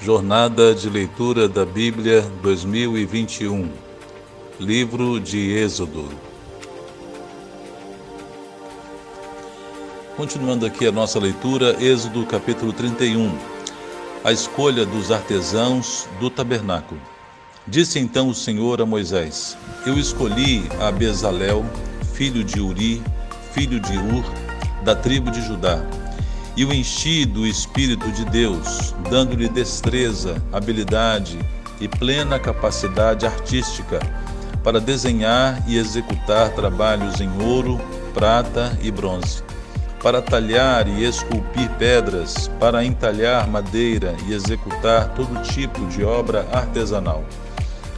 Jornada de Leitura da Bíblia 2021 Livro de Êxodo. Continuando aqui a nossa leitura, Êxodo capítulo 31 A escolha dos artesãos do tabernáculo. Disse então o Senhor a Moisés: Eu escolhi a Bezalel, filho de Uri, filho de Ur, da tribo de Judá e o enchi do Espírito de Deus, dando-lhe destreza, habilidade e plena capacidade artística para desenhar e executar trabalhos em ouro, prata e bronze, para talhar e esculpir pedras, para entalhar madeira e executar todo tipo de obra artesanal.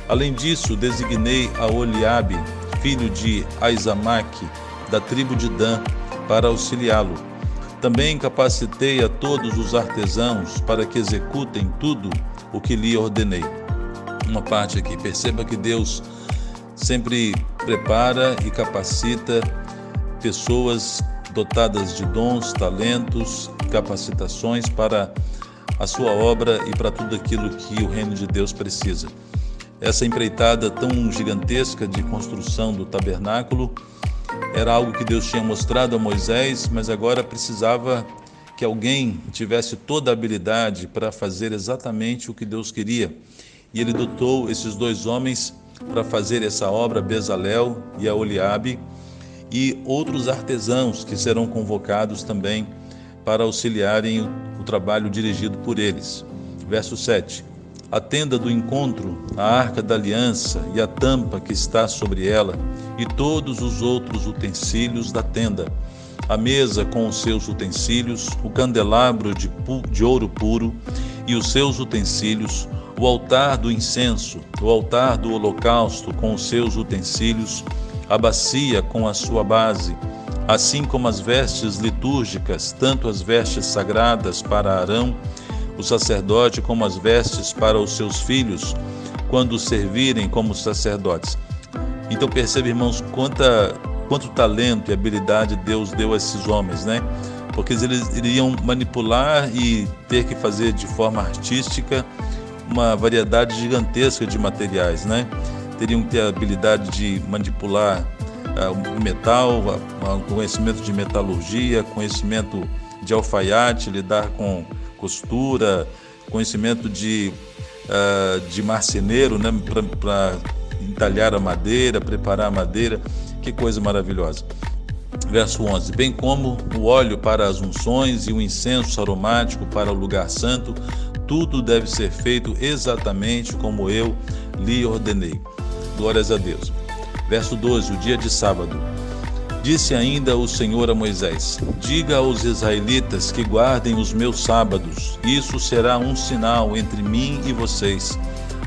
Além disso, designei a Oliabe, filho de Aizamaque, da tribo de Dan, para auxiliá-lo também capacitei a todos os artesãos para que executem tudo o que lhe ordenei. Uma parte aqui, perceba que Deus sempre prepara e capacita pessoas dotadas de dons, talentos, capacitações para a sua obra e para tudo aquilo que o reino de Deus precisa. Essa empreitada tão gigantesca de construção do tabernáculo era algo que Deus tinha mostrado a Moisés, mas agora precisava que alguém tivesse toda a habilidade para fazer exatamente o que Deus queria. E ele dotou esses dois homens para fazer essa obra, Bezalel e a Oliabe, e outros artesãos que serão convocados também para auxiliarem o trabalho dirigido por eles. Verso 7 a tenda do encontro, a arca da aliança e a tampa que está sobre ela, e todos os outros utensílios da tenda, a mesa com os seus utensílios, o candelabro de, de ouro puro e os seus utensílios, o altar do incenso, o altar do holocausto com os seus utensílios, a bacia com a sua base, assim como as vestes litúrgicas, tanto as vestes sagradas para Arão, o sacerdote como as vestes para os seus filhos, quando servirem como sacerdotes. Então percebe, irmãos, quanta, quanto talento e habilidade Deus deu a esses homens, né? Porque eles iriam manipular e ter que fazer de forma artística uma variedade gigantesca de materiais, né? Teriam que ter a habilidade de manipular uh, o metal, uh, conhecimento de metalurgia, conhecimento de alfaiate, lidar com costura, conhecimento de, uh, de marceneiro, né, para entalhar a madeira, preparar a madeira, que coisa maravilhosa. Verso 11: Bem como o óleo para as unções e o incenso aromático para o lugar santo, tudo deve ser feito exatamente como eu lhe ordenei. Glórias a Deus. Verso 12: O dia de sábado. Disse ainda o Senhor a Moisés: Diga aos israelitas que guardem os meus sábados. Isso será um sinal entre mim e vocês,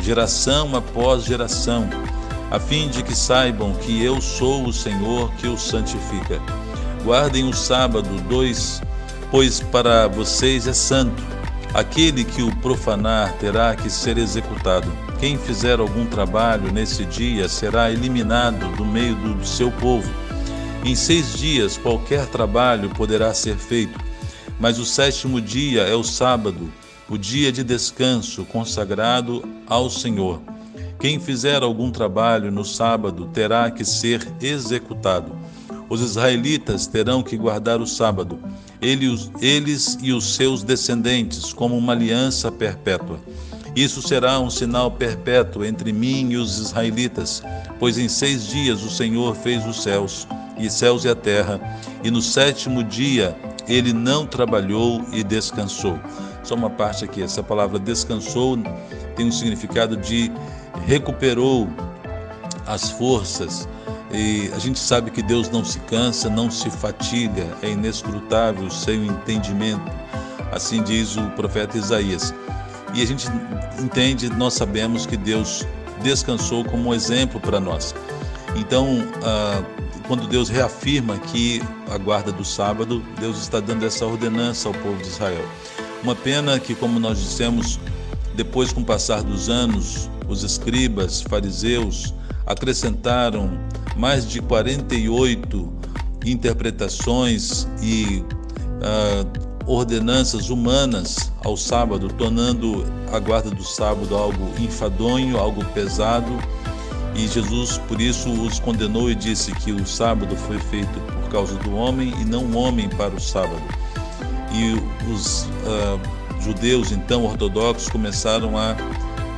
geração após geração, a fim de que saibam que eu sou o Senhor que os santifica. Guardem o sábado, dois, pois para vocês é santo. Aquele que o profanar terá que ser executado. Quem fizer algum trabalho nesse dia será eliminado do meio do seu povo em seis dias qualquer trabalho poderá ser feito, mas o sétimo dia é o sábado, o dia de descanso consagrado ao Senhor. Quem fizer algum trabalho no sábado terá que ser executado. Os israelitas terão que guardar o sábado, eles, e os seus descendentes, como uma aliança perpétua. Isso será um sinal perpétuo entre mim e os israelitas, pois em seis dias o Senhor fez os céus e céus e a terra, e no sétimo dia ele não trabalhou e descansou. Só uma parte aqui, essa palavra descansou tem um significado de recuperou as forças. E a gente sabe que Deus não se cansa, não se fatiga, é inescrutável o seu entendimento. Assim diz o profeta Isaías. E a gente entende, nós sabemos que Deus descansou como um exemplo para nós. Então, ah, quando Deus reafirma que a guarda do sábado, Deus está dando essa ordenança ao povo de Israel. Uma pena que, como nós dissemos, depois com o passar dos anos, os escribas, fariseus, acrescentaram mais de 48 interpretações e uh, ordenanças humanas ao sábado, tornando a guarda do sábado algo enfadonho, algo pesado. E Jesus, por isso, os condenou e disse que o sábado foi feito por causa do homem e não o homem para o sábado. E os uh, judeus, então ortodoxos, começaram a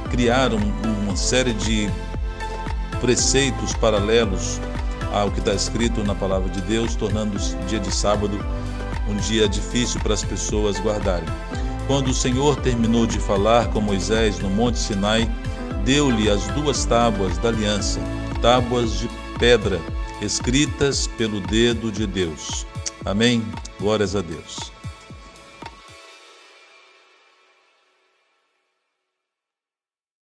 criar um, uma série de preceitos paralelos ao que está escrito na palavra de Deus, tornando o dia de sábado um dia difícil para as pessoas guardarem. Quando o Senhor terminou de falar com Moisés no Monte Sinai, deu-lhe as duas tábuas da aliança, tábuas de pedra, escritas pelo dedo de Deus. Amém? Glórias a Deus.